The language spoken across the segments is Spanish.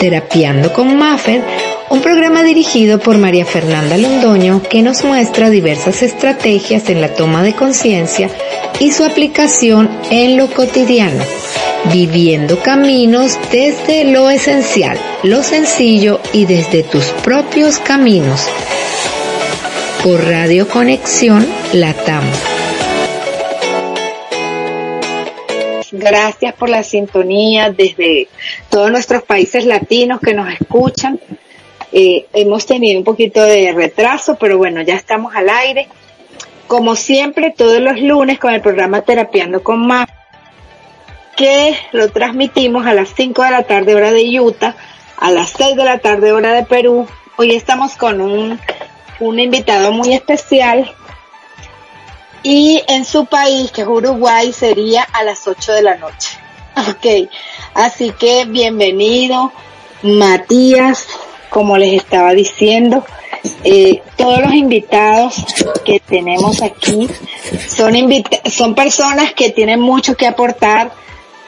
Terapiando con Maffer, un programa dirigido por María Fernanda Londoño que nos muestra diversas estrategias en la toma de conciencia y su aplicación en lo cotidiano, viviendo caminos desde lo esencial, lo sencillo y desde tus propios caminos. Por Radio Conexión Latam. Gracias por la sintonía desde todos nuestros países latinos que nos escuchan. Eh, hemos tenido un poquito de retraso, pero bueno, ya estamos al aire. Como siempre, todos los lunes con el programa Terapiando con Más, que lo transmitimos a las 5 de la tarde hora de Utah, a las 6 de la tarde hora de Perú. Hoy estamos con un, un invitado muy especial y en su país, que es Uruguay, sería a las 8 de la noche. Ok, así que bienvenido, Matías, como les estaba diciendo. Eh, todos los invitados que tenemos aquí son, son personas que tienen mucho que aportar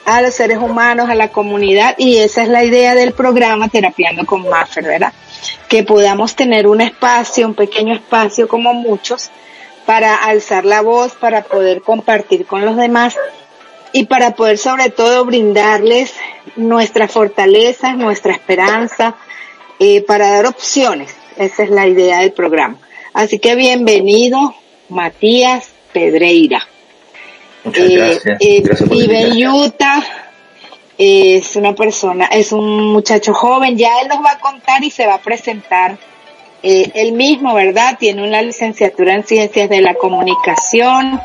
a los seres humanos, a la comunidad, y esa es la idea del programa Terapiando con Maffer, ¿verdad? Que podamos tener un espacio, un pequeño espacio como muchos, para alzar la voz, para poder compartir con los demás y para poder sobre todo brindarles nuestra fortaleza, nuestra esperanza, eh, para dar opciones. Esa es la idea del programa. Así que bienvenido, Matías Pedreira. Muchas eh, gracias. Eh, vive en Utah. Es una persona, es un muchacho joven. Ya él nos va a contar y se va a presentar eh, él mismo, ¿verdad? Tiene una licenciatura en ciencias de la comunicación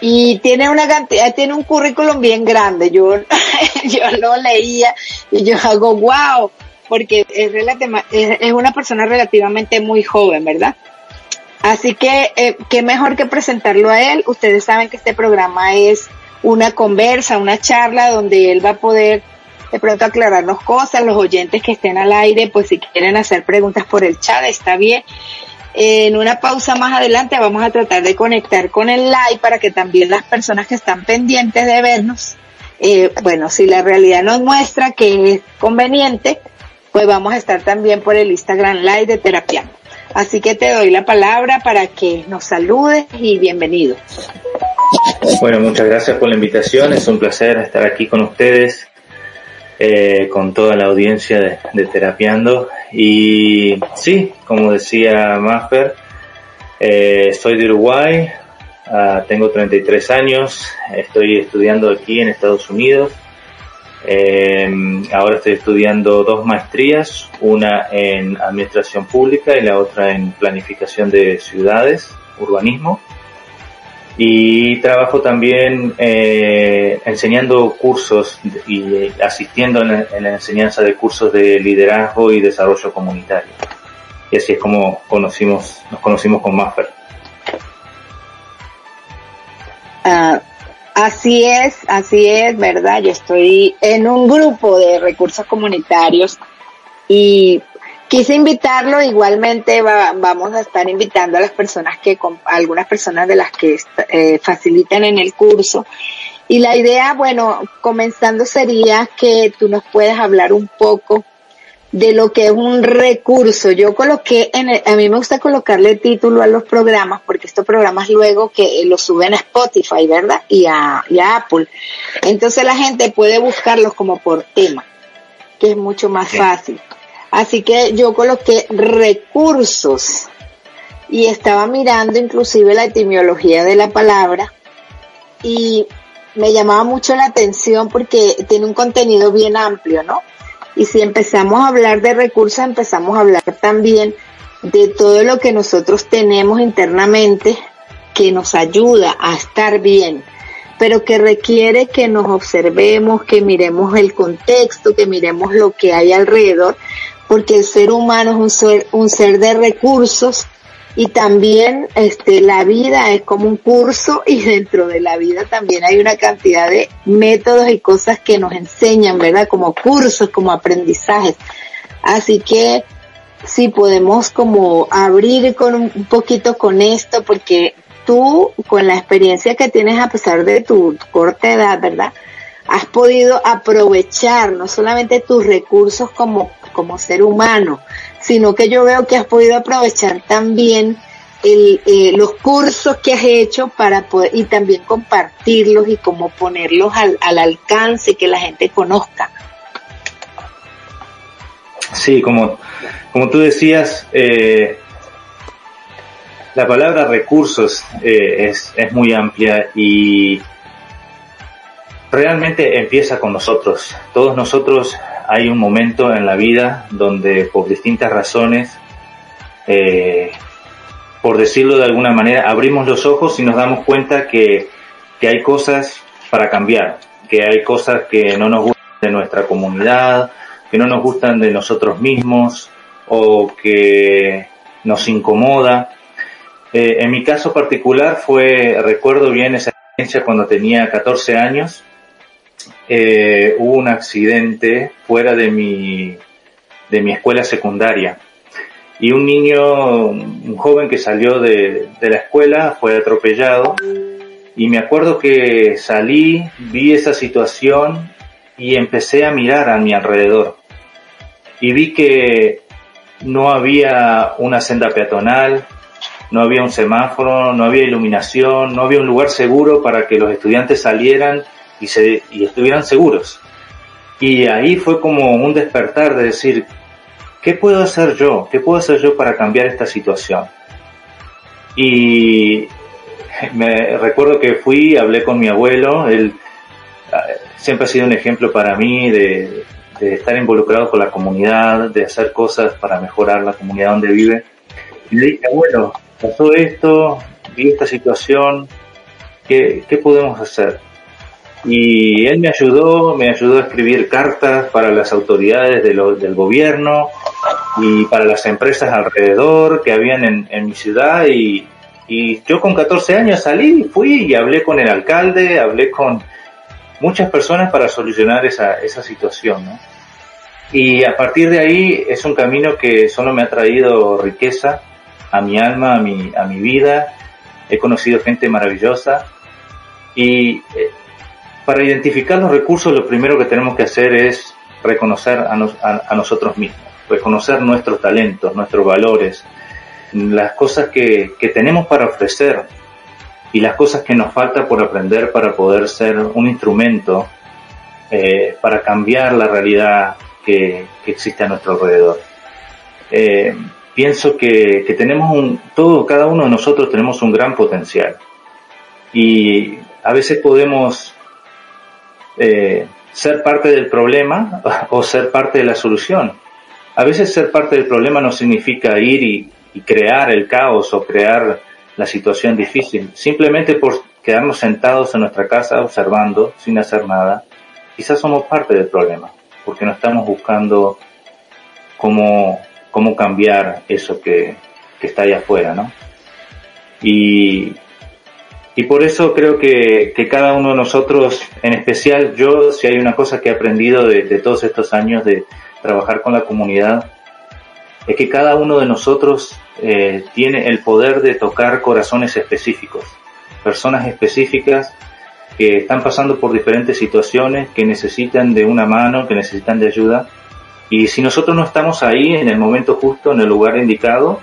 y tiene una cantidad, tiene un currículum bien grande. Yo, yo lo leía y yo hago wow, porque es, es, una persona relativamente muy joven, ¿verdad? Así que, eh, qué mejor que presentarlo a él. Ustedes saben que este programa es una conversa, una charla donde él va a poder de pronto aclararnos cosas, los oyentes que estén al aire, pues si quieren hacer preguntas por el chat, está bien. En una pausa más adelante vamos a tratar de conectar con el live para que también las personas que están pendientes de vernos, eh, bueno, si la realidad nos muestra que es conveniente, pues vamos a estar también por el Instagram Live de Terapia. Así que te doy la palabra para que nos saludes y bienvenido. Bueno, muchas gracias por la invitación. Es un placer estar aquí con ustedes eh, con toda la audiencia de, Terapiando. Y sí, como decía Maffer, eh, soy de Uruguay, uh, tengo 33 años, estoy estudiando aquí en Estados Unidos. Eh, ahora estoy estudiando dos maestrías, una en administración pública y la otra en planificación de ciudades, urbanismo y trabajo también eh, enseñando cursos y asistiendo en, la enseñanza de cursos de liderazgo y desarrollo comunitario. Y así es como conocimos, nos conocimos con Maffer. Ah, así es, así es, ¿verdad? Yo estoy en un grupo de recursos comunitarios y quise invitarlo, igualmente vamos a estar invitando a las personas que, algunas personas de las que eh, facilitan en el curso. Y la idea, bueno, comenzando sería que tú nos puedas hablar un poco de lo que es un recurso. Yo coloqué en a mí me gusta colocarle título a los programas porque estos programas luego que los suben a Spotify, ¿verdad? Y a, y a Apple. Entonces la gente puede buscarlos como por tema, que es mucho más fácil. Así que yo coloqué recursos y estaba mirando inclusive la etimología de la palabra y me llamaba mucho la atención porque tiene un contenido bien amplio, ¿no? Y si empezamos a hablar de recursos, empezamos a hablar también de todo lo que nosotros tenemos internamente que nos ayuda a estar bien, pero que requiere que nos observemos, que miremos el contexto, que miremos lo que hay alrededor, porque el ser humano es un ser, un ser de recursos y también este, la vida es como un curso y dentro de la vida también hay una cantidad de métodos y cosas que nos enseñan, ¿verdad? Como cursos, como aprendizajes. Así que sí podemos como abrir con un poquito con esto porque tú con la experiencia que tienes a pesar de tu corta edad, ¿verdad? Has podido aprovechar no solamente tus recursos como, como ser humano, sino que yo veo que has podido aprovechar también eh, los cursos que has hecho para poder, y también compartirlos y como ponerlos al, al alcance que la gente conozca. Sí, como, como tú decías, eh, la palabra recursos eh, es, es muy amplia y realmente empieza con nosotros. Todos nosotros hay un momento en la vida donde por distintas razones, eh, por decirlo de alguna manera, abrimos los ojos y nos damos cuenta que, que hay cosas para cambiar, que hay cosas que no nos gustan de nuestra comunidad, que no nos gustan de nosotros mismos o que nos incomoda. Eh, en mi caso particular fue, recuerdo bien esa experiencia cuando tenía 14 años, eh, hubo un accidente fuera de mi, de mi escuela secundaria. Y un niño, un joven que salió de, de la escuela fue atropellado. Y me acuerdo que salí, vi esa situación y empecé a mirar a mi alrededor. Y vi que no había una senda peatonal, no había un semáforo, no había iluminación, no había un lugar seguro para que los estudiantes salieran y, se, y estuvieran seguros. Y ahí fue como un despertar de decir, ¿qué puedo hacer yo? ¿Qué puedo hacer yo para cambiar esta situación? Y me recuerdo que fui, hablé con mi abuelo, él ah, siempre ha sido un ejemplo para mí de, de estar involucrado con la comunidad, de hacer cosas para mejorar la comunidad donde vive. Y le dije, bueno, pasó esto, vi esta situación, ¿qué, qué podemos hacer? Y él me ayudó, me ayudó a escribir cartas para las autoridades de lo, del gobierno y para las empresas alrededor que habían en, en mi ciudad y, y yo con 14 años salí, fui y hablé con el alcalde, hablé con muchas personas para solucionar esa, esa situación. ¿no? Y a partir de ahí es un camino que solo me ha traído riqueza a mi alma, a mi, a mi vida. He conocido gente maravillosa y eh, para identificar los recursos lo primero que tenemos que hacer es reconocer a, nos, a, a nosotros mismos, reconocer nuestros talentos, nuestros valores, las cosas que, tenemos para ofrecer y las cosas que nos falta por aprender para poder ser un instrumento eh, para cambiar la realidad que, que, existe a nuestro alrededor. Eh, pienso que, que, tenemos un, todo, cada uno de nosotros tenemos un gran potencial y a veces podemos eh, ser parte del problema o ser parte de la solución. A veces ser parte del problema no significa ir y, y crear el caos o crear la situación difícil, simplemente por quedarnos sentados en nuestra casa observando sin hacer nada, quizás somos parte del problema, porque no estamos buscando cómo, cómo cambiar eso que, que está allá afuera, ¿no? Y, y por eso creo que, cada uno de nosotros, en especial yo, si hay una cosa que he aprendido de, de todos estos años de trabajar con la comunidad, es que cada uno de nosotros eh, tiene el poder de tocar corazones específicos, personas específicas que están pasando por diferentes situaciones, que necesitan de una mano, que necesitan de ayuda. Y si nosotros no estamos ahí en el momento justo, en el lugar indicado,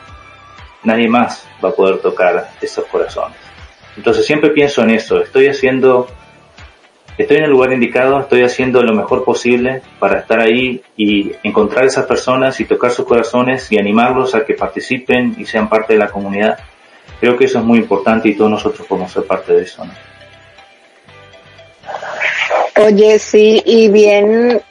nadie más va a poder tocar esos corazones. Entonces siempre pienso en eso, estoy haciendo estoy en el lugar indicado, estoy haciendo lo mejor posible para estar ahí y encontrar esas personas y tocar sus corazones y animarlos a que participen y sean parte de la comunidad. Creo que eso es muy importante y todos nosotros podemos ser parte de eso. ¿no? Oye, sí, y bien,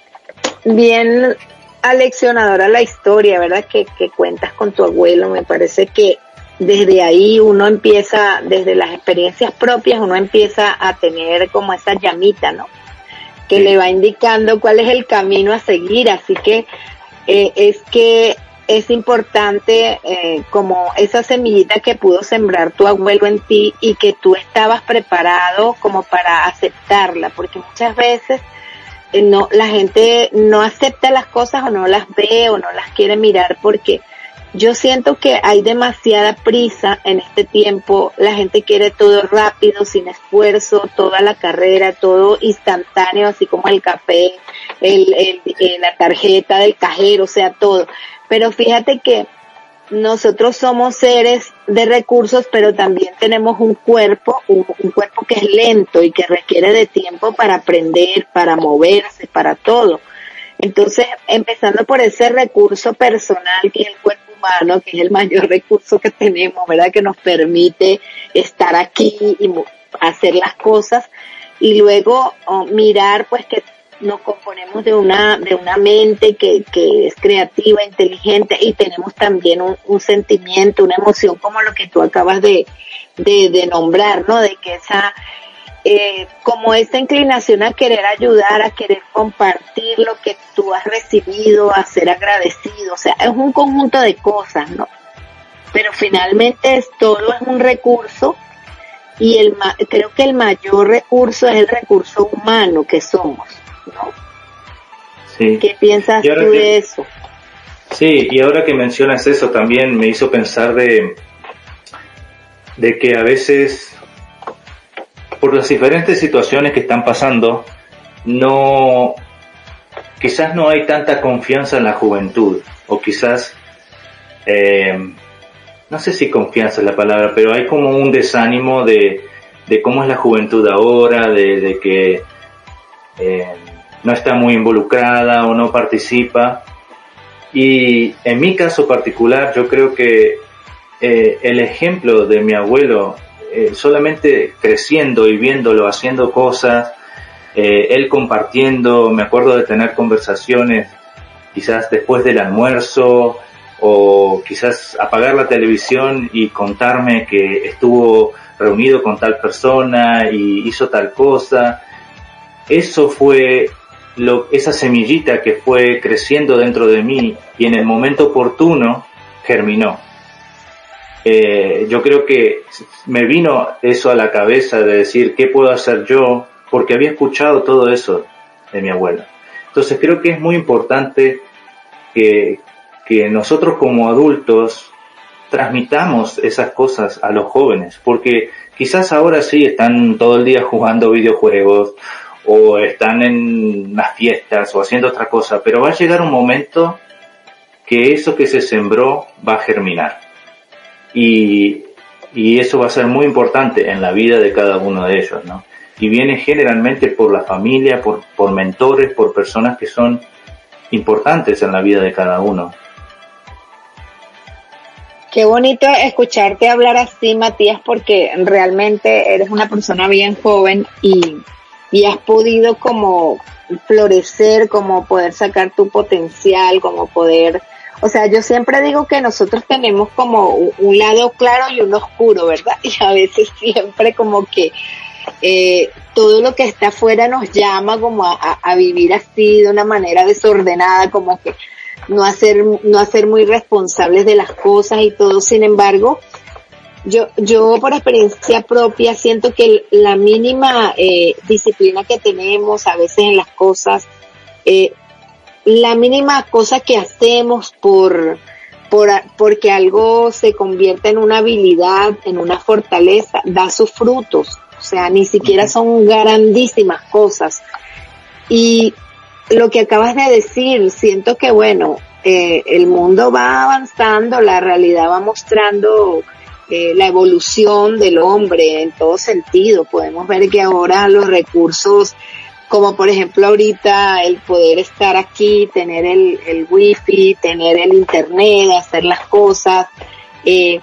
bien aleccionadora la historia, ¿verdad? Que, que cuentas con tu abuelo. Me parece que desde ahí uno empieza, desde las experiencias propias, uno empieza a tener como esa llamita, ¿no? Que sí. le va indicando cuál es el camino a seguir. Así que eh, es que es importante eh, como esa semillita que pudo sembrar tu abuelo en ti y que tú estabas preparado como para aceptarla, porque muchas veces eh, no la gente no acepta las cosas o no las ve o no las quiere mirar porque yo siento que hay demasiada prisa en este tiempo, la gente quiere todo rápido, sin esfuerzo, toda la carrera, todo instantáneo, así como el café, el, el, la tarjeta del cajero, o sea, todo. Pero fíjate que nosotros somos seres de recursos, pero también tenemos un cuerpo, un, cuerpo que es lento y que requiere de tiempo para aprender, para moverse, para todo. Entonces, empezando por ese recurso personal que es el cuerpo humano, que es el mayor recurso que tenemos, ¿verdad? Que nos permite estar aquí y hacer las cosas. Y luego oh, mirar, pues, que nos componemos de una, de una mente que, que es creativa, inteligente y tenemos también un, un sentimiento, una emoción como lo que tú acabas de, de, de nombrar, ¿no? De que esa, eh, como esta inclinación a querer ayudar, a querer compartir lo que tú has recibido, a ser agradecido, o sea, es un conjunto de cosas, ¿no? Pero finalmente es, todo es un recurso y el, creo que el mayor recurso es el recurso humano que somos. ¿Qué piensas tú de eso? Sí, y ahora que mencionas eso también me hizo pensar de, de que a veces, por las diferentes situaciones que están pasando, no, quizás no hay tanta confianza en la juventud, o quizás, eh, no sé si confianza es la palabra, pero hay como un desánimo de, de cómo es la juventud ahora, de, de que eh, no está muy involucrada o no participa. Y en mi caso particular, yo creo que eh, el ejemplo de mi abuelo, eh, solamente creciendo y viéndolo, haciendo cosas, eh, él compartiendo, me acuerdo de tener conversaciones quizás después del almuerzo o quizás apagar la televisión y contarme que estuvo reunido con tal persona y hizo tal cosa. Eso fue esa semillita que fue creciendo dentro de mí y en el momento oportuno germinó. Eh, yo creo que me vino eso a la cabeza de decir qué puedo hacer yo porque había escuchado todo eso de mi abuela. Entonces creo que es muy importante que, que nosotros como adultos transmitamos esas cosas a los jóvenes, porque quizás ahora sí están todo el día jugando videojuegos o están en las fiestas o haciendo otra cosa, pero va a llegar un momento que eso que se sembró va a germinar. Y, y eso va a ser muy importante en la vida de cada uno de ellos, ¿no? Y viene generalmente por la familia, por, por mentores, por personas que son importantes en la vida de cada uno. Qué bonito escucharte hablar así, Matías, porque realmente eres una persona bien joven y y has podido como florecer, como poder sacar tu potencial, como poder, o sea, yo siempre digo que nosotros tenemos como un lado claro y un oscuro, ¿verdad? Y a veces siempre como que eh, todo lo que está afuera nos llama como a, a, vivir así de una manera desordenada, como que no hacer, no hacer muy responsables de las cosas y todo. Sin embargo, yo, yo por experiencia propia siento que la mínima eh, disciplina que tenemos a veces en las cosas, eh, la mínima cosa que hacemos por, por, porque algo se convierte en una habilidad, en una fortaleza, da sus frutos. O sea, ni siquiera son grandísimas cosas. Y lo que acabas de decir, siento que bueno, eh, el mundo va avanzando, la realidad va mostrando eh, la evolución del hombre en todo sentido. Podemos ver que ahora los recursos, como por ejemplo ahorita el poder estar aquí, tener el, el wifi, tener el internet, hacer las cosas, eh,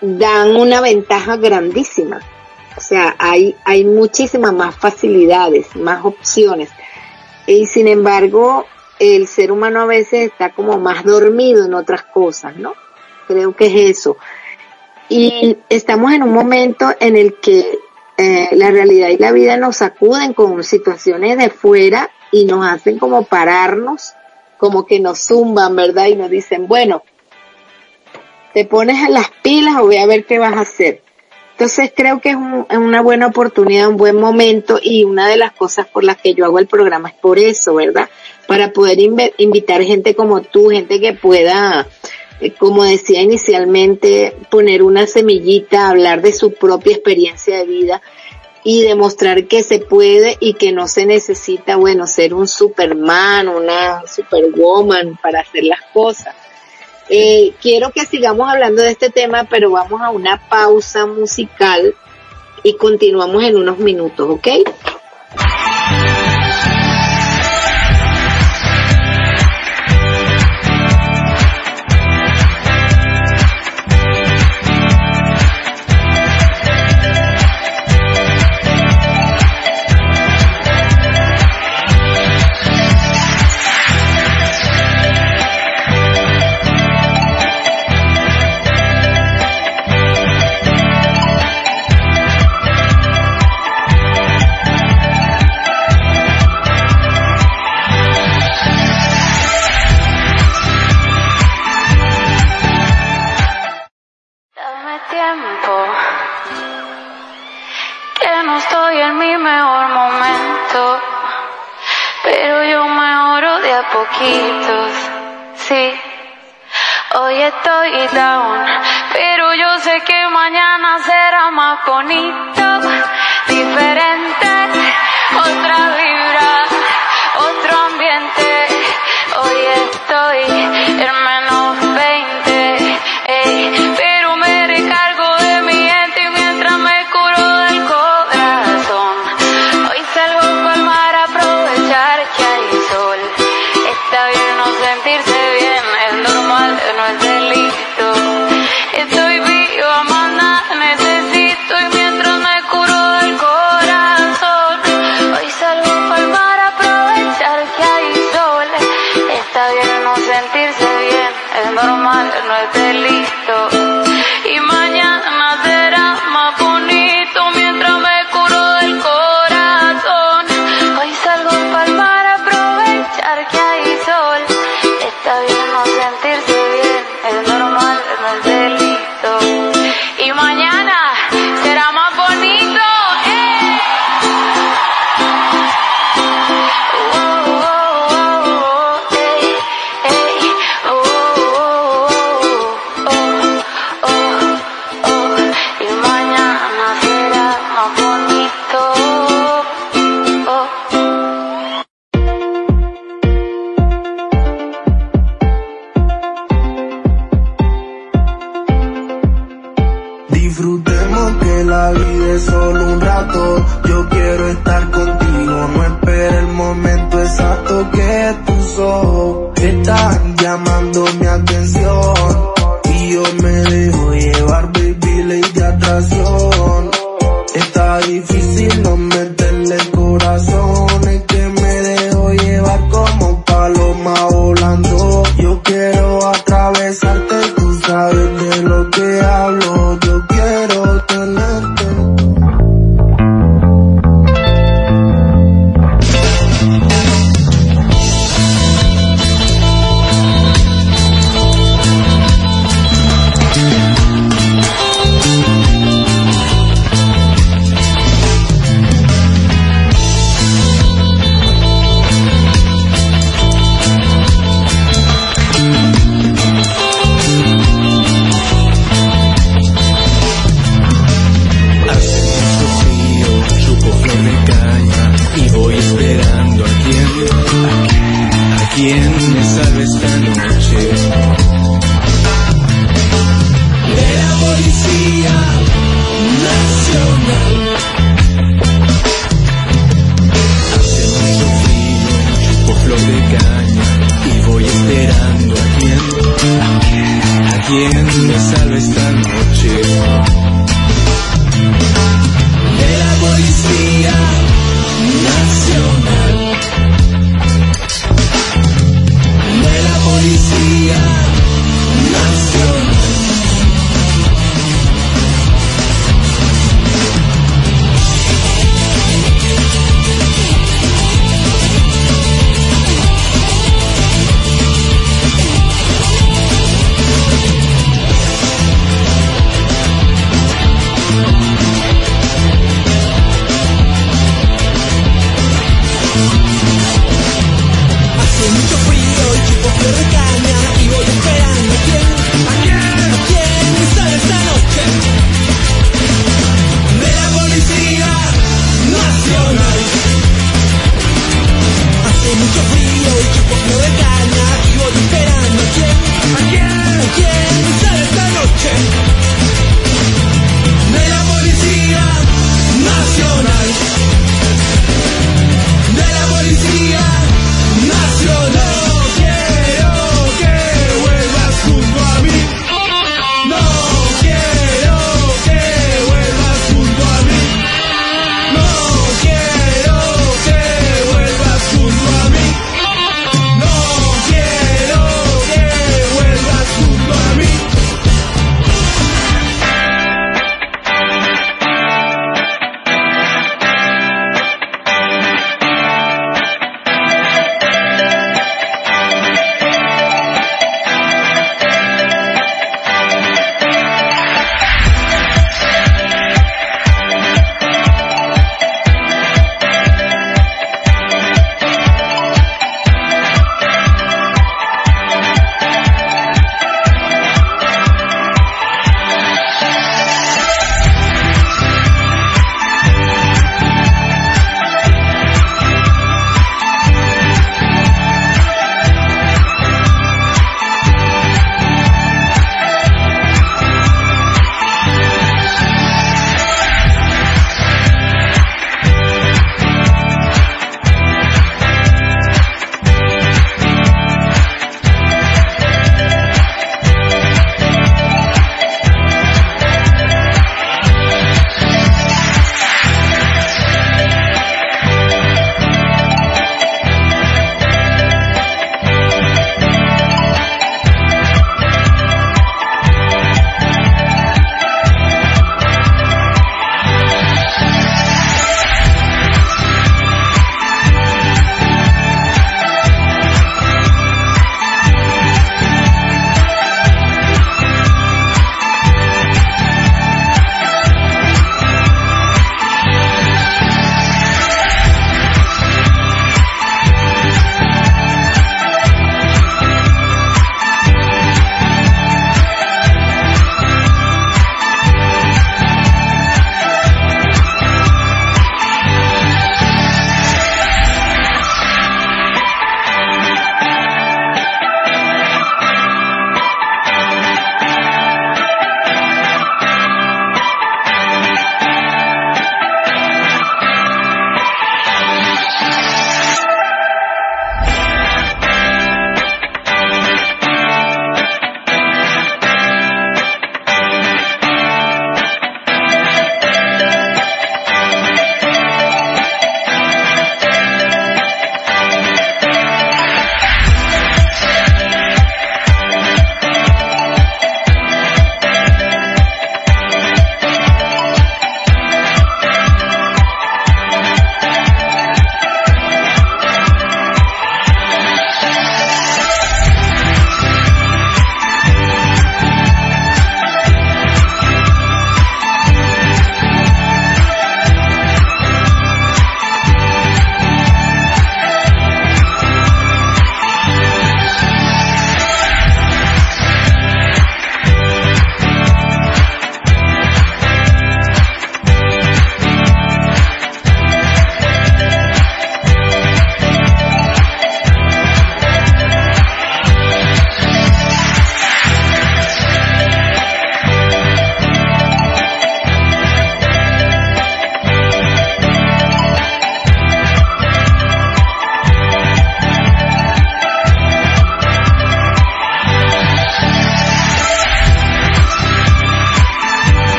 dan una ventaja grandísima. O sea, hay, hay muchísimas más facilidades, más opciones. Y sin embargo, el ser humano a veces está como más dormido en otras cosas, ¿no? Creo que es eso. Y estamos en un momento en el que eh, la realidad y la vida nos sacuden con situaciones de fuera y nos hacen como pararnos, como que nos zumban, ¿verdad? Y nos dicen, bueno, te pones a las pilas o voy a ver qué vas a hacer. Entonces creo que es, una buena oportunidad, un buen momento y una de las cosas por las que yo hago el programa es por eso, ¿verdad? Para poder invitar gente como tú, gente que pueda como decía inicialmente, poner una semillita, hablar de su propia experiencia de vida y demostrar que se puede y que no se necesita, bueno, ser un Superman, una Superwoman para hacer las cosas. Eh, quiero que sigamos hablando de este tema, pero vamos a una pausa musical y continuamos en unos minutos, ¿ok? poquitos, sí. Hoy estoy down, pero yo sé que mañana será más bonito, diferente, otra vez. ¿Quién me salve esta noche?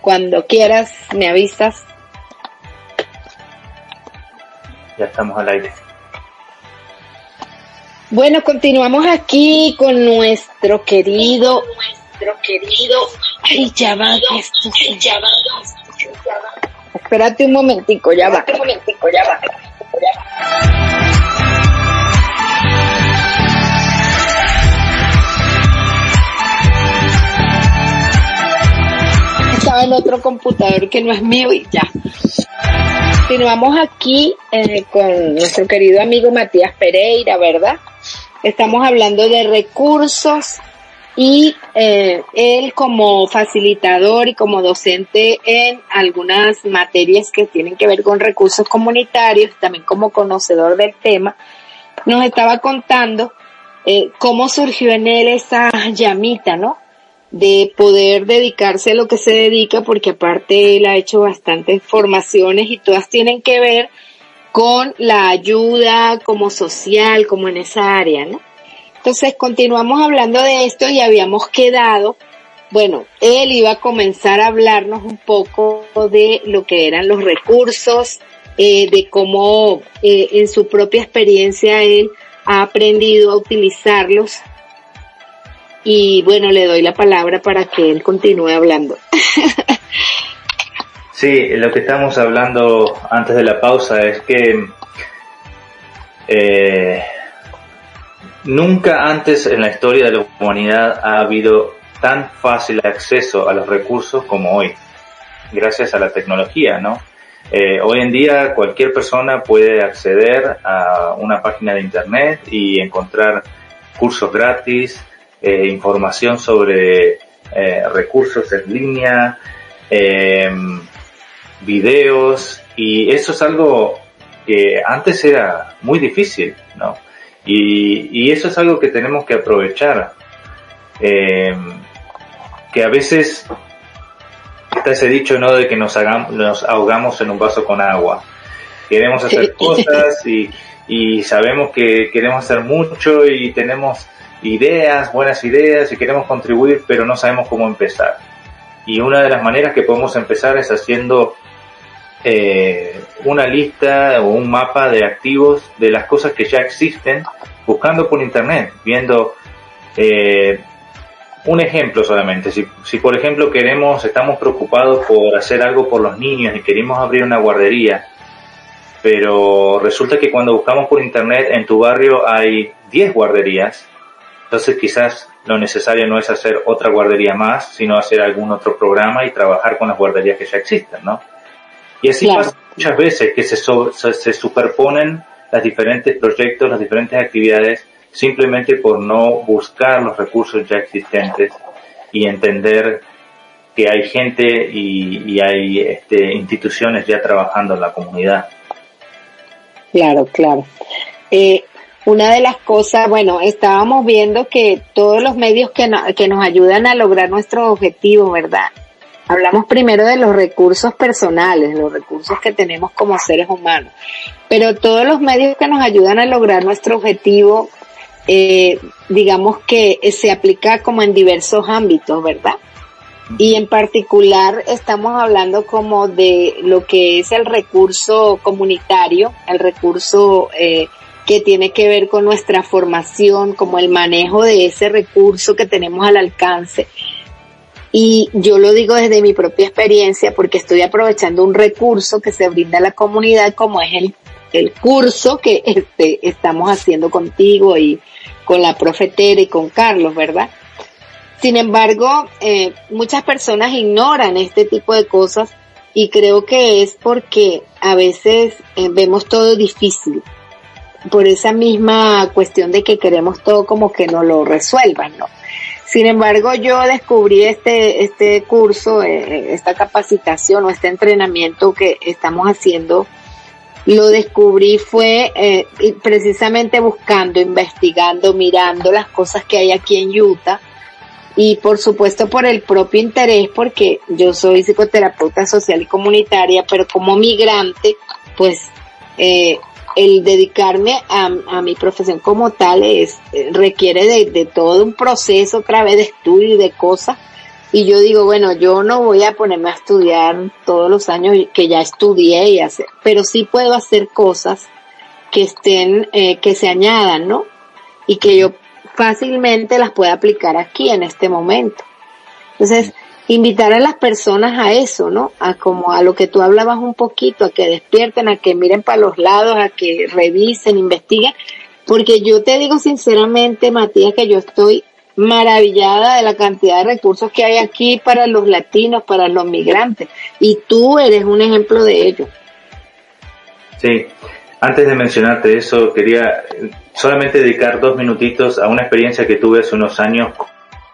Cuando quieras, me avisas. Ya estamos al aire. Bueno, continuamos aquí con nuestro querido, nuestro querido. Ay, ya va, esto ya va. Espérate un momentico, ya va. Un momentico, ya va. En otro computador que no es mío y ya. Continuamos aquí eh, con nuestro querido amigo Matías Pereira, ¿verdad? Estamos hablando de recursos y eh, él como facilitador y como docente en algunas materias que tienen que ver con recursos comunitarios, también como conocedor del tema, nos estaba contando eh, cómo surgió en él esa llamita, ¿no? De poder dedicarse a lo que se dedica, porque aparte él ha hecho bastantes formaciones y todas tienen que ver con la ayuda como social, como en esa área, ¿no? Entonces continuamos hablando de esto y habíamos quedado, bueno, él iba a comenzar a hablarnos un poco de lo que eran los recursos, eh, de cómo eh, en su propia experiencia él ha aprendido a utilizarlos y bueno, le doy la palabra para que él continúe hablando. sí, lo que estamos hablando antes de la pausa es que eh, nunca antes en la historia de la humanidad ha habido tan fácil acceso a los recursos como hoy, gracias a la tecnología, ¿no? Eh, hoy en día cualquier persona puede acceder a una página de internet y encontrar cursos gratis, eh, información sobre eh, recursos en línea, em, videos, y eso es algo que antes era muy difícil, ¿no? Y, eso es algo que tenemos que aprovechar, em, que a veces está ese dicho, ¿no? De que nos, hagamos, nos ahogamos en un vaso con agua. Queremos hacer cosas y, y sabemos que queremos hacer mucho y tenemos ideas, buenas ideas y queremos contribuir, pero no sabemos cómo empezar. Y una de las maneras que podemos empezar es haciendo eh, una lista o un mapa de activos de las cosas que ya existen, buscando por internet, viendo eh, un ejemplo solamente. Si, si por ejemplo queremos, estamos preocupados por hacer algo por los niños y queremos abrir una guardería, pero resulta que cuando buscamos por internet en tu barrio hay 10 guarderías, entonces quizás lo necesario no es hacer otra guardería más, sino hacer algún otro programa y trabajar con las guarderías que ya existen, ¿no? Y así pasa muchas veces que se, se superponen los diferentes proyectos, las diferentes actividades, simplemente por no buscar los recursos ya existentes y entender que hay gente y, y hay este, instituciones ya trabajando en la comunidad. Claro, claro. Eh, una de las cosas, bueno, estábamos viendo que todos los medios que, que nos ayudan a lograr nuestros objetivos, ¿verdad? Hablamos primero de los recursos personales, los recursos que tenemos como seres humanos, pero todos los medios que nos ayudan a lograr nuestro objetivo, eh, digamos que se aplica como en diversos ámbitos, ¿verdad? Y en particular estamos hablando como de lo que es el recurso comunitario, el recurso eh, que tiene que ver con nuestra formación, como el manejo de ese recurso que tenemos al alcance. Y yo lo digo desde mi propia experiencia porque estoy aprovechando un recurso que se brinda a la comunidad como es el, el curso que este, estamos haciendo contigo y con la profetera y con Carlos, ¿verdad? Sin embargo, eh, muchas personas ignoran este tipo de cosas y creo que es porque a veces eh, vemos todo difícil por esa misma cuestión de que queremos todo como que nos lo resuelvan, ¿no? Sin embargo, yo descubrí este, este curso, eh, eh, esta capacitación o este entrenamiento que estamos haciendo, lo descubrí fue eh, precisamente buscando, investigando, mirando las cosas que hay aquí en Utah y por supuesto por el propio interés, porque yo soy psicoterapeuta social y comunitaria, pero como migrante, pues eh, el dedicarme a, mi profesión como tal es, requiere de, todo un proceso otra vez de estudio y de cosas y yo digo, bueno, yo no voy a ponerme a estudiar todos los años que ya estudié y hacer, pero sí puedo hacer cosas que estén, eh, que se añadan, ¿no? Y que yo fácilmente las pueda aplicar aquí en este momento. Entonces, invitar a las personas a eso, ¿no? A como a lo que tú hablabas un poquito, a que despierten, a que miren para los lados, a que revisen, investiguen, porque yo te digo sinceramente, Matías, que yo estoy maravillada de la cantidad de recursos que hay aquí para los latinos, para los migrantes. Y tú eres un ejemplo de ello. Sí, antes de mencionarte eso, quería solamente dedicar dos minutitos a una experiencia que tuve hace unos años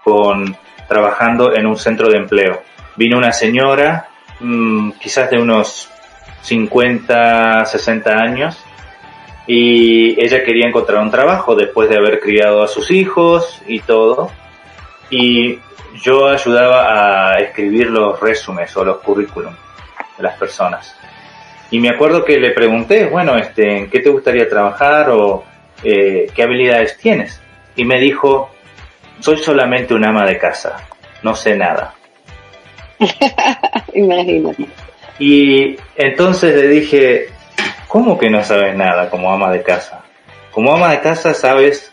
con trabajando en un centro de empleo. Vino una señora, mmm, quizás de unos 50, 60 años, y ella quería encontrar un trabajo después de haber criado a sus hijos y todo. Y yo ayudaba a escribir los resúmenes o los currículum de las personas. Y me acuerdo que le pregunté, bueno, este, ¿en qué te gustaría trabajar o eh, qué habilidades tienes? Y me dijo, soy solamente un ama de casa, no sé nada. Imagínate. Y entonces le dije, ¿Cómo que no sabes nada como ama de casa? Como ama de casa sabes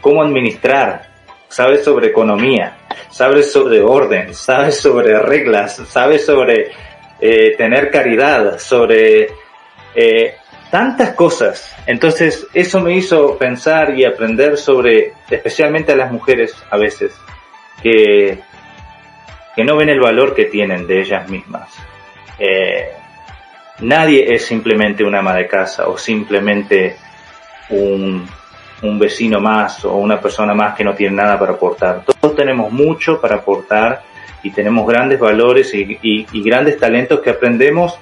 cómo administrar, sabes sobre economía, sabes sobre orden, sabes sobre reglas, sabes sobre eh, tener caridad, sobre eh, tantas cosas. Entonces eso me hizo pensar y aprender sobre, especialmente a las mujeres a veces, que, que no ven el valor que tienen de ellas mismas. Eh, Nadie es simplemente una ama de casa o simplemente un, un vecino más o una persona más que no tiene nada para aportar. Todos tenemos mucho para aportar y tenemos grandes valores y, grandes talentos que aprendemos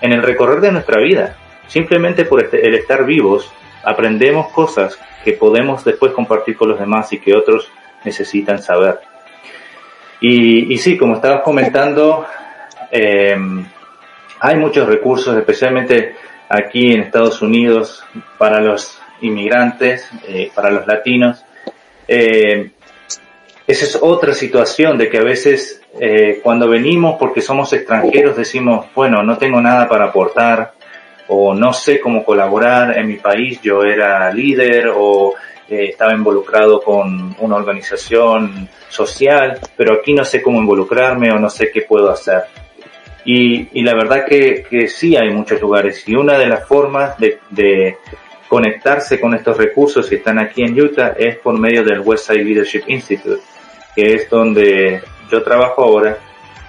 en el recorrer de nuestra vida. Simplemente por este, el estar vivos aprendemos cosas que podemos después compartir con los demás y que otros necesitan saber. Y, y sí, como estabas comentando, eh, hay muchos recursos, especialmente aquí en Estados Unidos, para los inmigrantes, eh, para los latinos. Eh, esa es otra situación de que a veces cuando venimos porque somos extranjeros decimos, bueno, no tengo nada para aportar o no sé cómo colaborar en mi país, yo era líder o eh, estaba involucrado con una organización social, pero aquí no sé cómo involucrarme o no sé qué puedo hacer. Y, y la verdad que, que, sí hay muchos lugares y una de las formas de, de, conectarse con estos recursos que están aquí en Utah es por medio del Westside Leadership Institute, que es donde yo trabajo ahora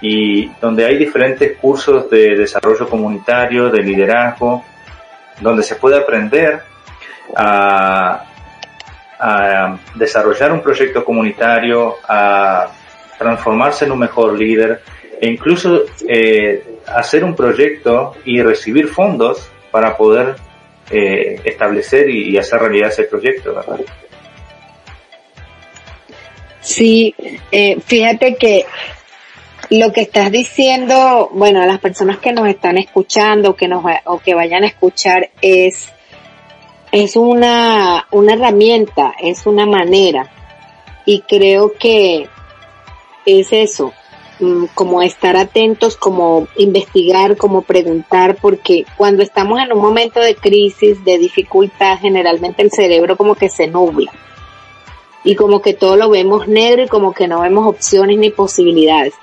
y donde hay diferentes cursos de desarrollo comunitario, de liderazgo, donde se puede aprender a, a desarrollar un proyecto comunitario, a transformarse en un mejor líder, e incluso eh, hacer un proyecto y recibir fondos para poder eh, establecer y, hacer realidad ese proyecto, ¿verdad? Sí, eh, fíjate que lo que estás diciendo, bueno, a las personas que nos están escuchando que nos, o que vayan a escuchar es, es una, una herramienta, es una manera. Y creo que es eso, Mm, como estar atentos, como investigar, como preguntar, porque cuando estamos en un momento de crisis, de dificultad, generalmente el cerebro como que se nubla y como que todo lo vemos negro y como que no vemos opciones ni posibilidades.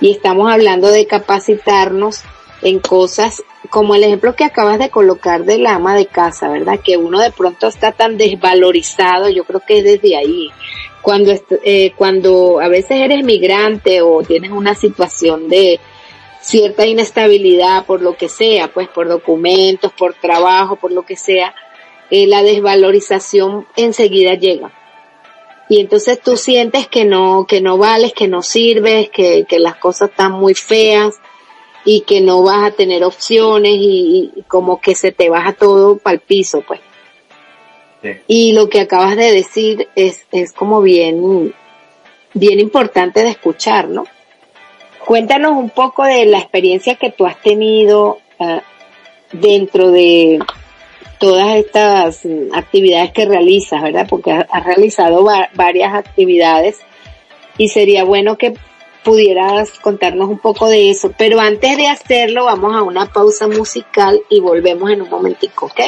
Y estamos hablando de capacitarnos en cosas como el ejemplo que acabas de colocar del ama de casa, ¿verdad? Que uno de pronto está tan desvalorizado, yo creo que es desde ahí, cuando, eh, cuando a veces eres migrante o tienes una situación de cierta inestabilidad por lo que sea, pues por documentos, por trabajo, por lo que sea, eh, la desvalorización enseguida llega. Y entonces tú sientes que no, que no vales, que no sirves, que, que las cosas están muy feas y que no vas a tener opciones y, y como que se te baja todo para el piso, pues. Y lo que acabas de decir es, es como bien, bien importante de escuchar, ¿no? Cuéntanos un poco de la experiencia que tú has tenido uh, dentro de todas estas actividades que realizas, ¿verdad? Porque has, realizado va varias actividades y sería bueno que pudieras contarnos un poco de eso. Pero antes de hacerlo, vamos a una pausa musical y volvemos en un momentico, ¿ok?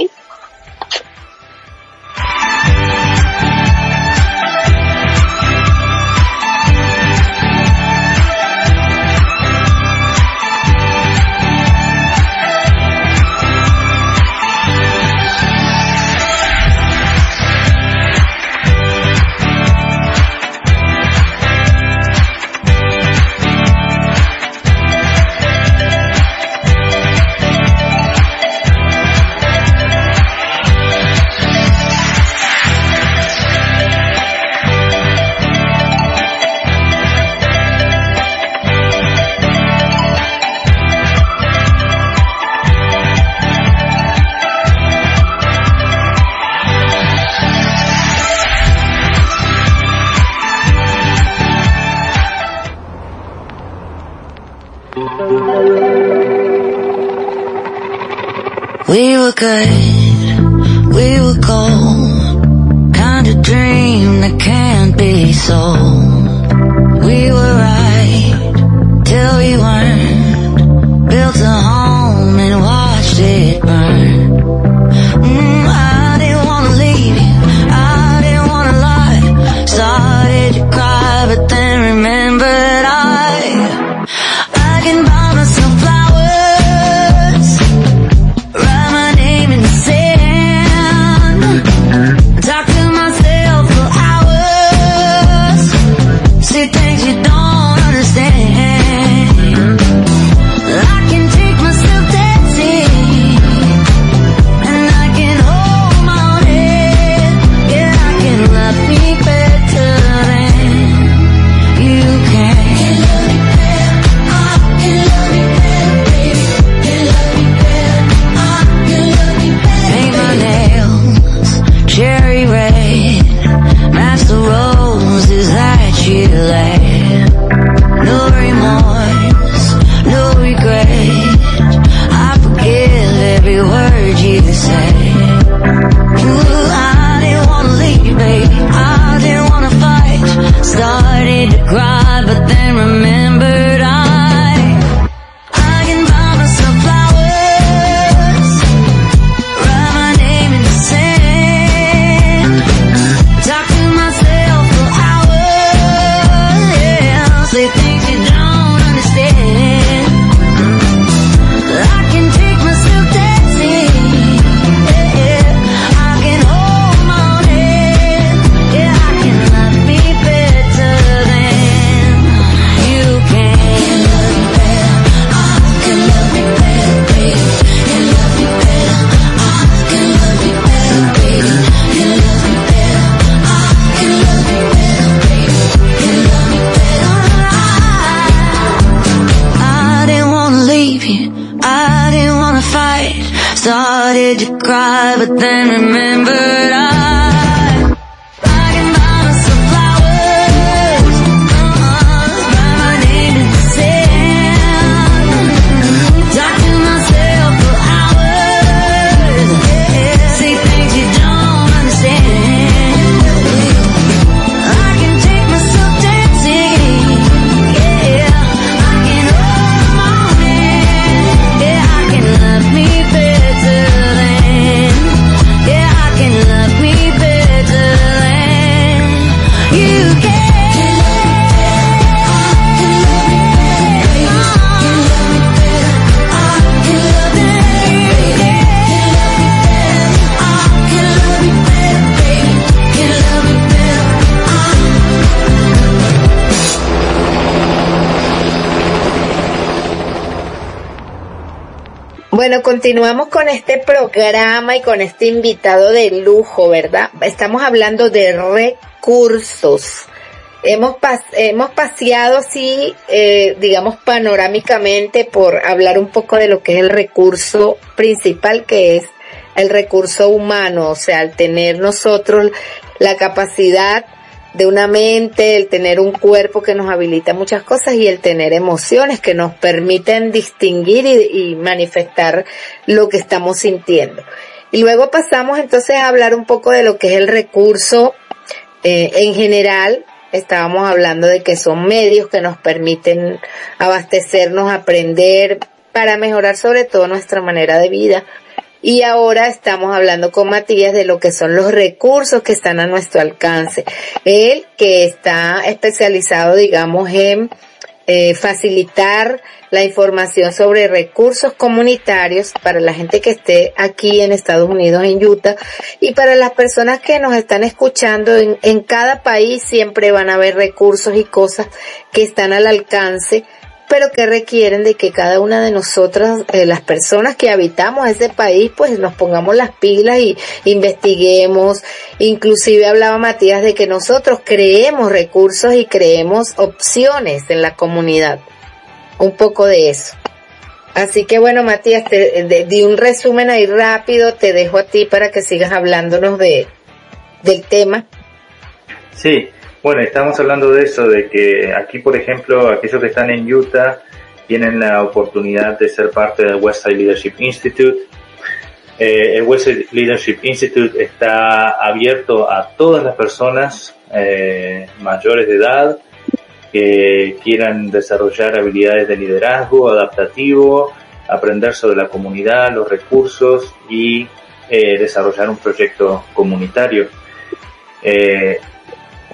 Were good, we were gold, kind of dream that can't be sold. We were continuamos con este programa y con este invitado de lujo, ¿verdad? Estamos hablando de recursos. Hemos, hemos paseado así, eh, digamos, panorámicamente por hablar un poco de lo que es el recurso principal, que es el recurso humano, o sea, el tener nosotros la capacidad de una mente, el tener un cuerpo que nos habilita muchas cosas y el tener emociones que nos permiten distinguir y, manifestar lo que estamos sintiendo. Y luego pasamos entonces a hablar un poco de lo que es el recurso eh, en general, estábamos hablando de que son medios que nos permiten abastecernos, aprender para mejorar sobre todo nuestra manera de vida. Y ahora estamos hablando con Matías de lo que son los recursos que están a nuestro alcance. Él que está especializado, digamos, en eh, facilitar la información sobre recursos comunitarios para la gente que esté aquí en Estados Unidos, en Utah, y para las personas que nos están escuchando en, en cada país siempre van a haber recursos y cosas que están al alcance pero que requieren de que cada una de nosotras, eh, las personas que habitamos ese país, pues nos pongamos las pilas y investiguemos. Inclusive hablaba Matías de que nosotros creemos recursos y creemos opciones en la comunidad. Un poco de eso. Así que bueno, Matías, te di un resumen ahí rápido, te dejo a ti para que sigas hablándonos de, del tema. Sí, bueno, estamos hablando de eso, de que aquí, por ejemplo, aquellos que están en Utah tienen la oportunidad de ser parte del Westside Leadership Institute. Eh, el Westside Leadership Institute está abierto a todas las personas eh, mayores de edad que quieran desarrollar habilidades de liderazgo adaptativo, aprender sobre la comunidad, los recursos y eh, desarrollar un proyecto comunitario.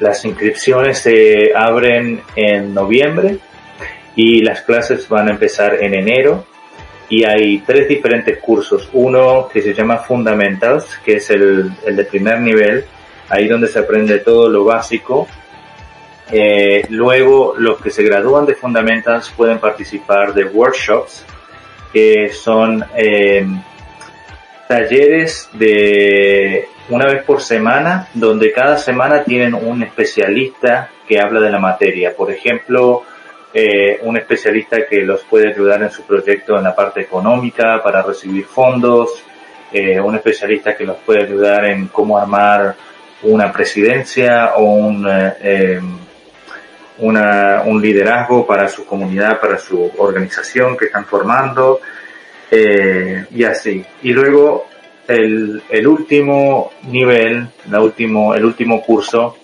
Las inscripciones se abren en noviembre y las clases van a empezar en enero y hay tres diferentes cursos. Uno que se llama Fundamentals, que es el, de primer nivel, ahí donde se aprende todo lo básico. Eh, luego los que se gradúan de Fundamentals pueden participar de workshops, que son eh, talleres de una vez por semana, donde cada semana tienen un especialista que habla de la materia. Por ejemplo, eh, un especialista que los puede ayudar en su proyecto en la parte económica para recibir fondos, eh, un especialista que los puede ayudar en cómo armar una presidencia o un, eh, em, un liderazgo para su comunidad, para su organización que están formando, y así. Y luego el, el último nivel, la último, el último curso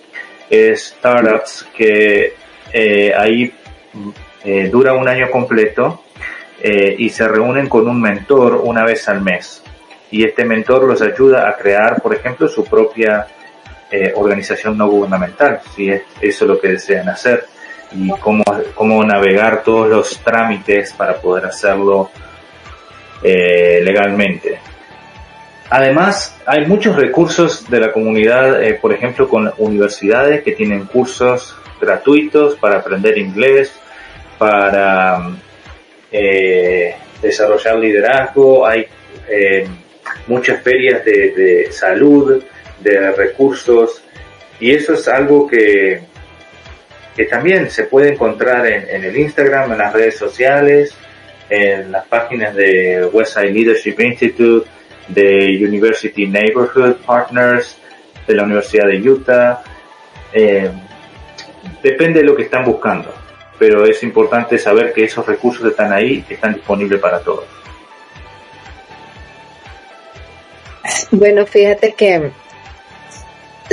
es Startups, que eh, ahí eh, dura un año completo eh, y se reúnen con un mentor una vez al mes. Y este mentor los ayuda a crear, por ejemplo, su propia organización no gubernamental, si es eso lo que desean hacer, y cómo, cómo navegar todos los trámites para poder hacerlo legalmente. Además, hay muchos recursos de la comunidad, eh, por ejemplo, con universidades que tienen cursos gratuitos para aprender inglés, para eh, desarrollar liderazgo. Hay eh, muchas ferias de, salud, de recursos, y eso es algo que, que también se puede encontrar en, en el Instagram, en las redes sociales, en las páginas de Westside Leadership Institute, de University Neighborhood Partners, de la Universidad de Utah. Eh, depende de lo que están buscando, pero es importante saber que esos recursos están ahí, están disponibles para todos. Bueno, fíjate que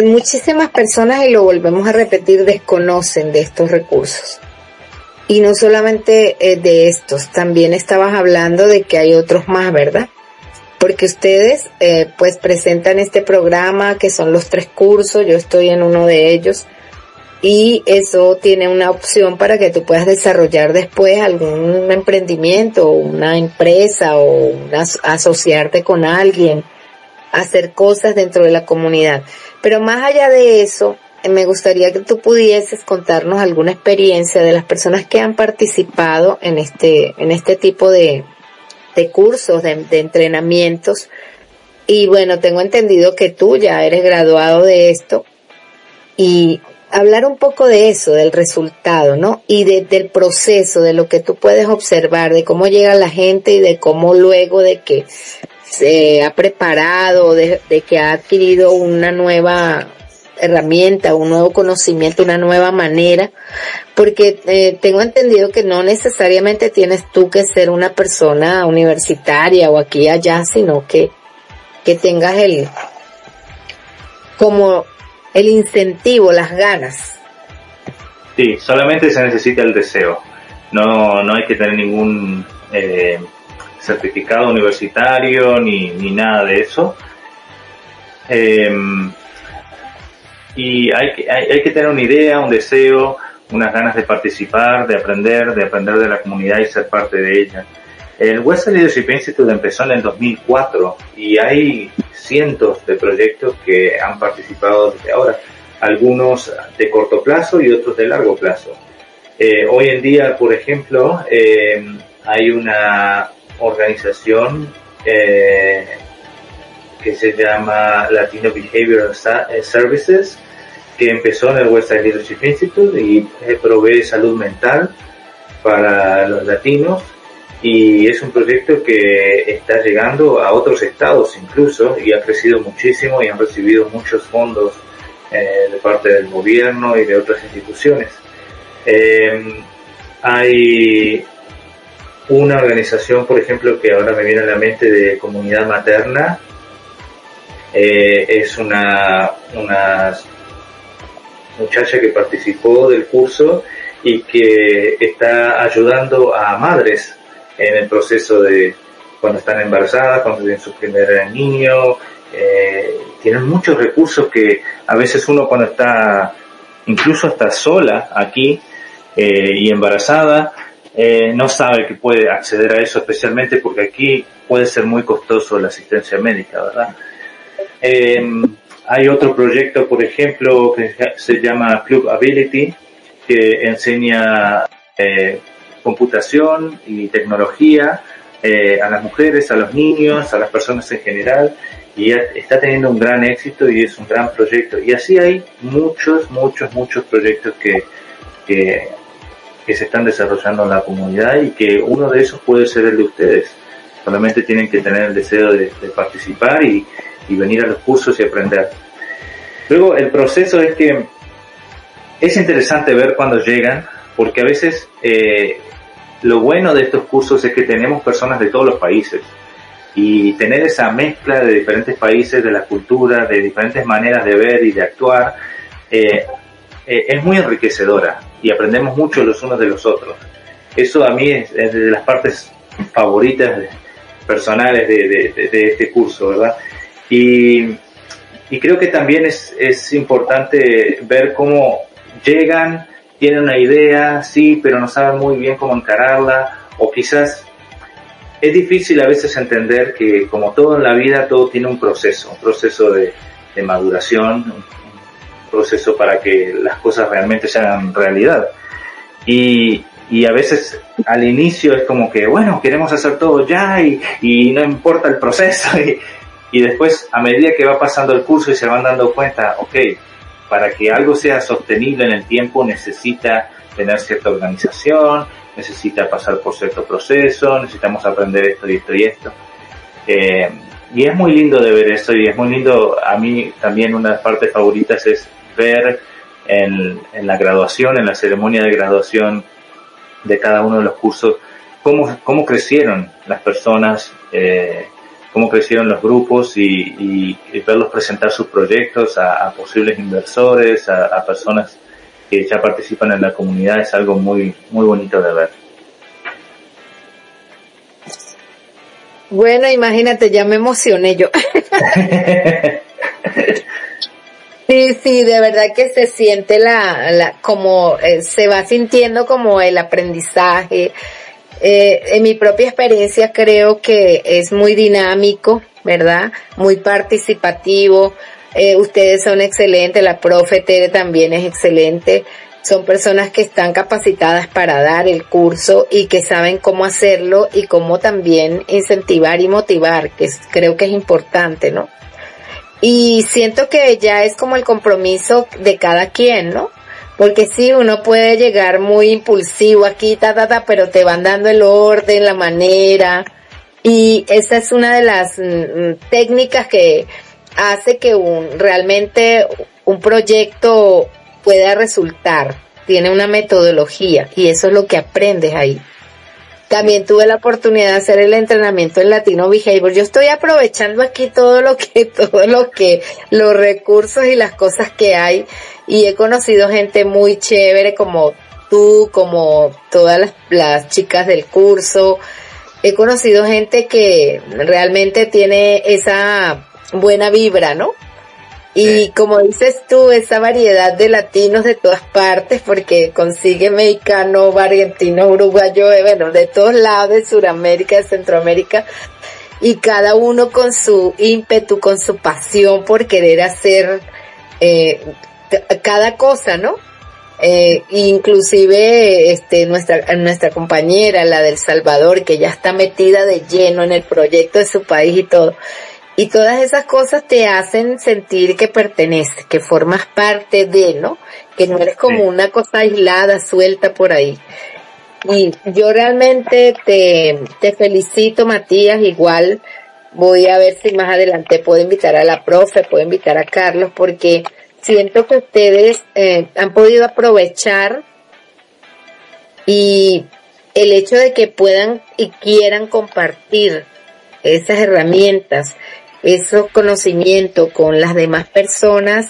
muchísimas personas, y lo volvemos a repetir, desconocen de estos recursos. Y no solamente eh, de estos, también estabas hablando de que hay otros más, ¿verdad? Porque ustedes eh, pues presentan este programa que son los tres cursos, yo estoy en uno de ellos y eso tiene una opción para que tú puedas desarrollar después algún emprendimiento, una empresa o asociarte con alguien, hacer cosas dentro de la comunidad. Pero más allá de eso, me gustaría que tú pudieses contarnos alguna experiencia de las personas que han participado en este, en este tipo de, de cursos, de, entrenamientos. Y bueno, tengo entendido que tú ya eres graduado de esto y hablar un poco de eso, del resultado, ¿no? Y del proceso, de lo que tú puedes observar, de cómo llega la gente y de cómo luego de que se ha preparado, de que ha adquirido una nueva herramienta, un nuevo conocimiento, una nueva manera, porque eh, tengo entendido que no necesariamente tienes tú que ser una persona universitaria o aquí y allá, sino que, que tengas el, como el incentivo, las ganas Sí, solamente se necesita el deseo. No, no hay que tener ningún eh, certificado universitario ni, ni nada de eso. Em, y hay, hay, hay que tener una idea, un deseo, unas ganas de participar, de aprender, de aprender de la comunidad y ser parte de ella. El Western Leadership Institute empezó en el 2004 y hay cientos de proyectos que han participado desde ahora, algunos de corto plazo y otros de largo plazo. Eh, hoy en día, por ejemplo, eh, hay una organización eh, se llama Latino Behavioral Services, que empezó en el Westside Leadership Institute y provee salud mental para los latinos y es un proyecto que está llegando a otros estados incluso y ha crecido muchísimo y han recibido muchos fondos eh, de parte del gobierno y de otras instituciones. Eh, hay una organización, por ejemplo, que ahora me viene a la mente de comunidad materna. Eh, es una, una muchacha que participó del curso y que está ayudando a madres en el proceso de cuando están embarazadas, cuando tienen su primer niño. Eh, tienen muchos recursos que a veces uno cuando está incluso está sola aquí eh, y embarazada, eh, no sabe que puede acceder a eso, especialmente porque aquí puede ser muy costoso la asistencia médica, ¿verdad? Hay otro proyecto, por ejemplo, que se llama Club Ability, que enseña computación y tecnología eh, a las mujeres, a los niños, a las personas en general y está teniendo un gran éxito y es un gran proyecto. Y así hay muchos, muchos, muchos proyectos que, que, se están desarrollando en la comunidad y que uno de esos puede ser el de ustedes. Solamente tienen que tener el deseo de, participar y, y venir a los cursos y aprender. Luego el proceso es que es interesante ver cuando llegan, porque a veces eh, lo bueno de estos cursos es que tenemos personas de todos los países y tener esa mezcla de diferentes países, de la cultura, de diferentes maneras de ver y de actuar, eh, eh, es muy enriquecedora y aprendemos mucho los unos de los otros. Eso a mí es, de las partes favoritas personales de, este curso, ¿verdad? Y, y creo que también es, es importante ver cómo llegan tienen una idea, sí, pero no saben muy bien cómo encararla, o quizás es difícil a veces entender que como todo en la vida, todo tiene un proceso, un proceso de, maduración, un proceso para que las cosas realmente se hagan realidad. Y, y a veces al inicio es como que, bueno, queremos hacer todo ya y, y no importa el proceso. y después, a medida que va pasando el curso y se van dando cuenta, ok, para que algo sea sostenible en el tiempo necesita tener cierta organización, necesita pasar por cierto proceso, necesitamos aprender esto y esto y esto. Eh, y es muy lindo de ver esto y es muy lindo, a mí también una de las partes favoritas es ver en, la graduación, en la ceremonia de graduación de cada uno de los cursos, cómo, cómo crecieron las personas, eh, cómo crecieron los grupos y, verlos presentar sus proyectos a, posibles inversores, a, personas que ya participan en la comunidad, es algo muy, muy bonito de ver. Bueno, imagínate, ya me emocioné yo. Sí, sí, de verdad que se siente la, la como eh, se va sintiendo como el aprendizaje, eh, en mi propia experiencia creo que es muy dinámico, ¿verdad? Muy participativo. Eh, ustedes son excelentes, la profe Tere también es excelente. Son personas que están capacitadas para dar el curso y que saben cómo hacerlo y cómo también incentivar y motivar, que creo que es importante, ¿no? Y siento que ya es como el compromiso de cada quien, ¿no? Porque sí, uno puede llegar muy impulsivo aquí, ta, ta, ta, pero te van dando el orden, la manera. Y esa es una de las mm, mm, técnicas que hace que un, realmente un proyecto pueda resultar. Tiene una metodología y eso es lo que aprendes ahí. también tuve la oportunidad de hacer el entrenamiento en Latino Behavior. Yo estoy aprovechando aquí todo lo que, todo lo que, los recursos y las cosas que hay y he conocido gente muy chévere como tú, como todas las, las chicas del curso. He conocido gente que realmente tiene esa buena vibra, ¿no? Y como dices tú, esa variedad de latinos de todas partes, porque consigue mexicano, argentino, uruguayo, eh, bueno, de todos lados, de Sudamérica, de Centroamérica, y cada uno con su ímpetu, con su pasión por querer hacer eh, cada cosa, ¿no? Eh, inclusive este nuestra nuestra compañera la del Salvador que ya está metida de lleno en el proyecto de su país y todo y todas esas cosas te hacen sentir que perteneces, que formas parte de, ¿no? Que no eres como una cosa aislada, suelta por ahí. Y yo realmente te, te felicito, Matías, igual voy a ver si más adelante puedo invitar a la profe, puedo invitar a Carlos, porque siento que ustedes eh, han podido aprovechar y el hecho de que puedan y quieran compartir esas herramientas esos conocimientos con las demás personas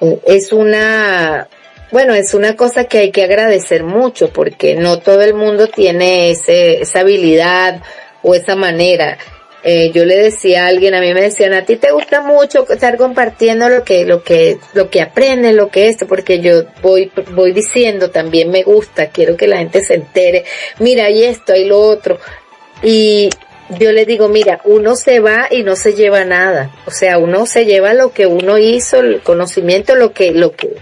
eh, es una, bueno, es una cosa que hay que agradecer mucho porque no todo el mundo tiene ese, esa habilidad o esa manera. Eh, yo le decía a alguien, a mí me decían, a ti te gusta mucho estar compartiendo lo que, lo que, lo que aprendes, lo que esto, porque yo voy, voy diciendo, también me gusta, quiero que la gente se entere, mira, hay esto, hay lo otro. Y, yo le digo, mira, uno se va y no se lleva nada. O sea, uno se lleva lo que uno hizo, el conocimiento, lo que, lo que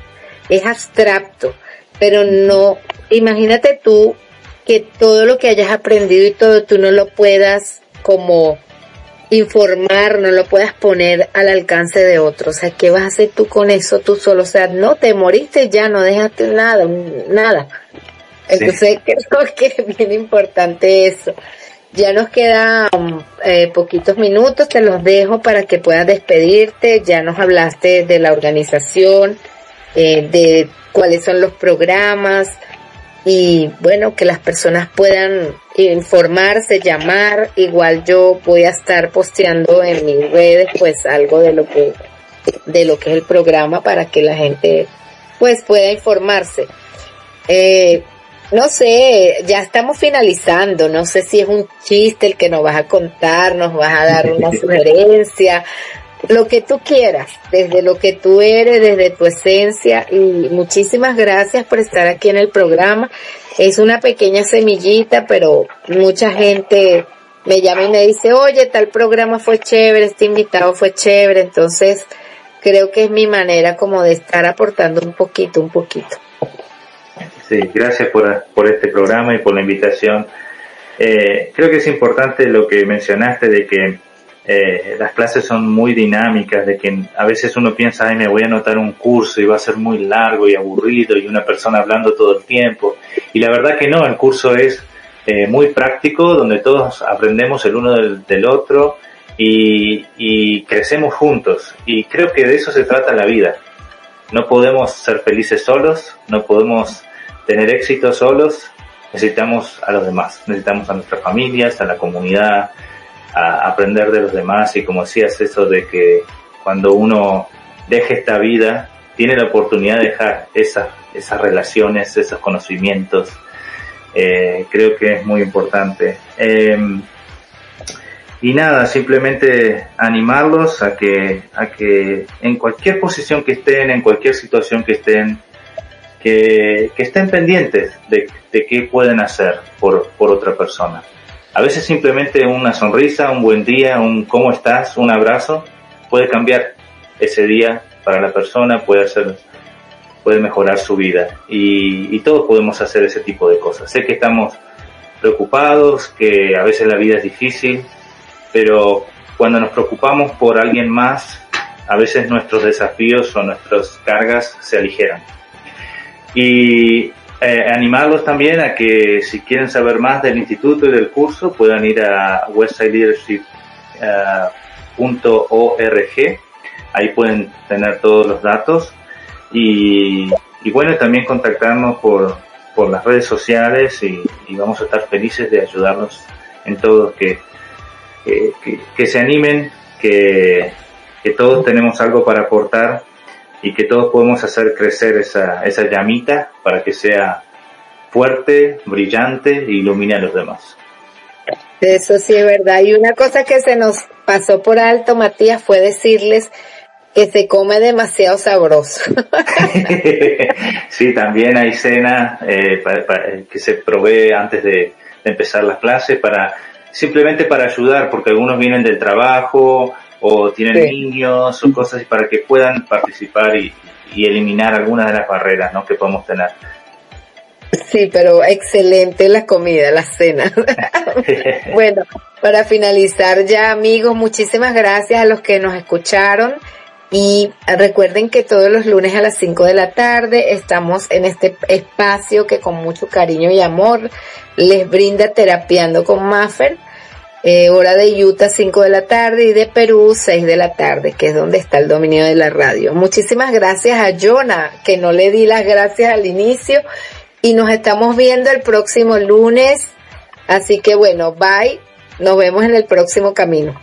es abstracto. Pero no, imagínate tú que todo lo que hayas aprendido y todo tú no lo puedas como informar, no lo puedas poner al alcance de otros. O sea, ¿qué vas a hacer tú con eso tú solo? O sea, no te moriste ya, no dejaste nada, nada. Entonces creo que es bien importante eso. Ya nos quedan eh, poquitos minutos, te los dejo para que puedas despedirte. Ya nos hablaste de la organización, eh, de cuáles son los programas y bueno, que las personas puedan informarse, llamar. Igual yo voy a estar posteando en mis redes pues algo de lo que de lo que es el programa para que la gente pues pueda informarse. Eh, no sé, ya estamos finalizando, no sé si es un chiste el que nos vas a contar, nos vas a dar una sugerencia, lo que tú quieras, desde lo que tú eres, desde tu esencia y muchísimas gracias por estar aquí en el programa. Es una pequeña semillita, pero mucha gente me llama y me dice, oye, tal programa fue chévere, este invitado fue chévere, entonces creo que es mi manera como de estar aportando un poquito, un poquito. Sí, gracias por, por este programa y por la invitación. Eh, creo que es importante lo que mencionaste de que eh, las clases son muy dinámicas, de que a veces uno piensa, ay, me voy a anotar un curso y va a ser muy largo y aburrido y una persona hablando todo el tiempo. Y la verdad que no, el curso es eh, muy práctico, donde todos aprendemos el uno del, del otro y, y crecemos juntos. Y creo que de eso se trata la vida. No podemos ser felices solos, no podemos tener éxito solos, necesitamos a los demás, necesitamos a nuestras familias, a la comunidad, a aprender de los demás y como decías eso de que cuando uno deje esta vida, tiene la oportunidad de dejar esas, esas relaciones, esos conocimientos, eh, creo que es muy importante. Em, y nada, simplemente animarlos a que, a que en cualquier posición que estén, en cualquier situación que estén, que, estén pendientes de, qué pueden hacer por, por otra persona. A veces simplemente una sonrisa, un buen día, un cómo estás, un abrazo, puede cambiar ese día para la persona, puede hacer, puede mejorar su vida. Y, y todos podemos hacer ese tipo de cosas. Sé que estamos preocupados, que a veces la vida es difícil, pero cuando nos preocupamos por alguien más, a veces nuestros desafíos o nuestras cargas se aligeran y eh, animarlos también a que si quieren saber más del instituto y del curso puedan ir a websiteleadership.org ahí pueden tener todos los datos. Y, bueno también contactarnos por, por las redes sociales y, vamos a estar felices de ayudarnos en todos que, que, se animen, que, que todos tenemos algo para aportar y que todos podemos hacer crecer esa, esa llamita para que sea fuerte, brillante e ilumine a los demás. Eso sí es verdad. Y una cosa que se nos pasó por alto, Matías, fue decirles que se come demasiado sabroso. sí, también hay cena eh, que se provee antes de, empezar las clases para simplemente para ayudar, porque algunos vienen del trabajo o tienen niños o cosas para que puedan participar y, y eliminar algunas de las barreras ¿no? que podemos tener. Sí, pero excelente la comida, la cena. bueno, para finalizar ya amigos, muchísimas gracias a los que nos escucharon y recuerden que todos los lunes a las 5 de la tarde estamos en este espacio que con mucho cariño y amor les brinda terapiando con Maffer. Eh, hora de Utah 5 de la tarde y de Perú 6 de la tarde, que es donde está el dominio de la radio. Muchísimas gracias a Jonah, que no le di las gracias al inicio y nos estamos viendo el próximo lunes. Así que bueno, bye. Nos vemos en el próximo camino.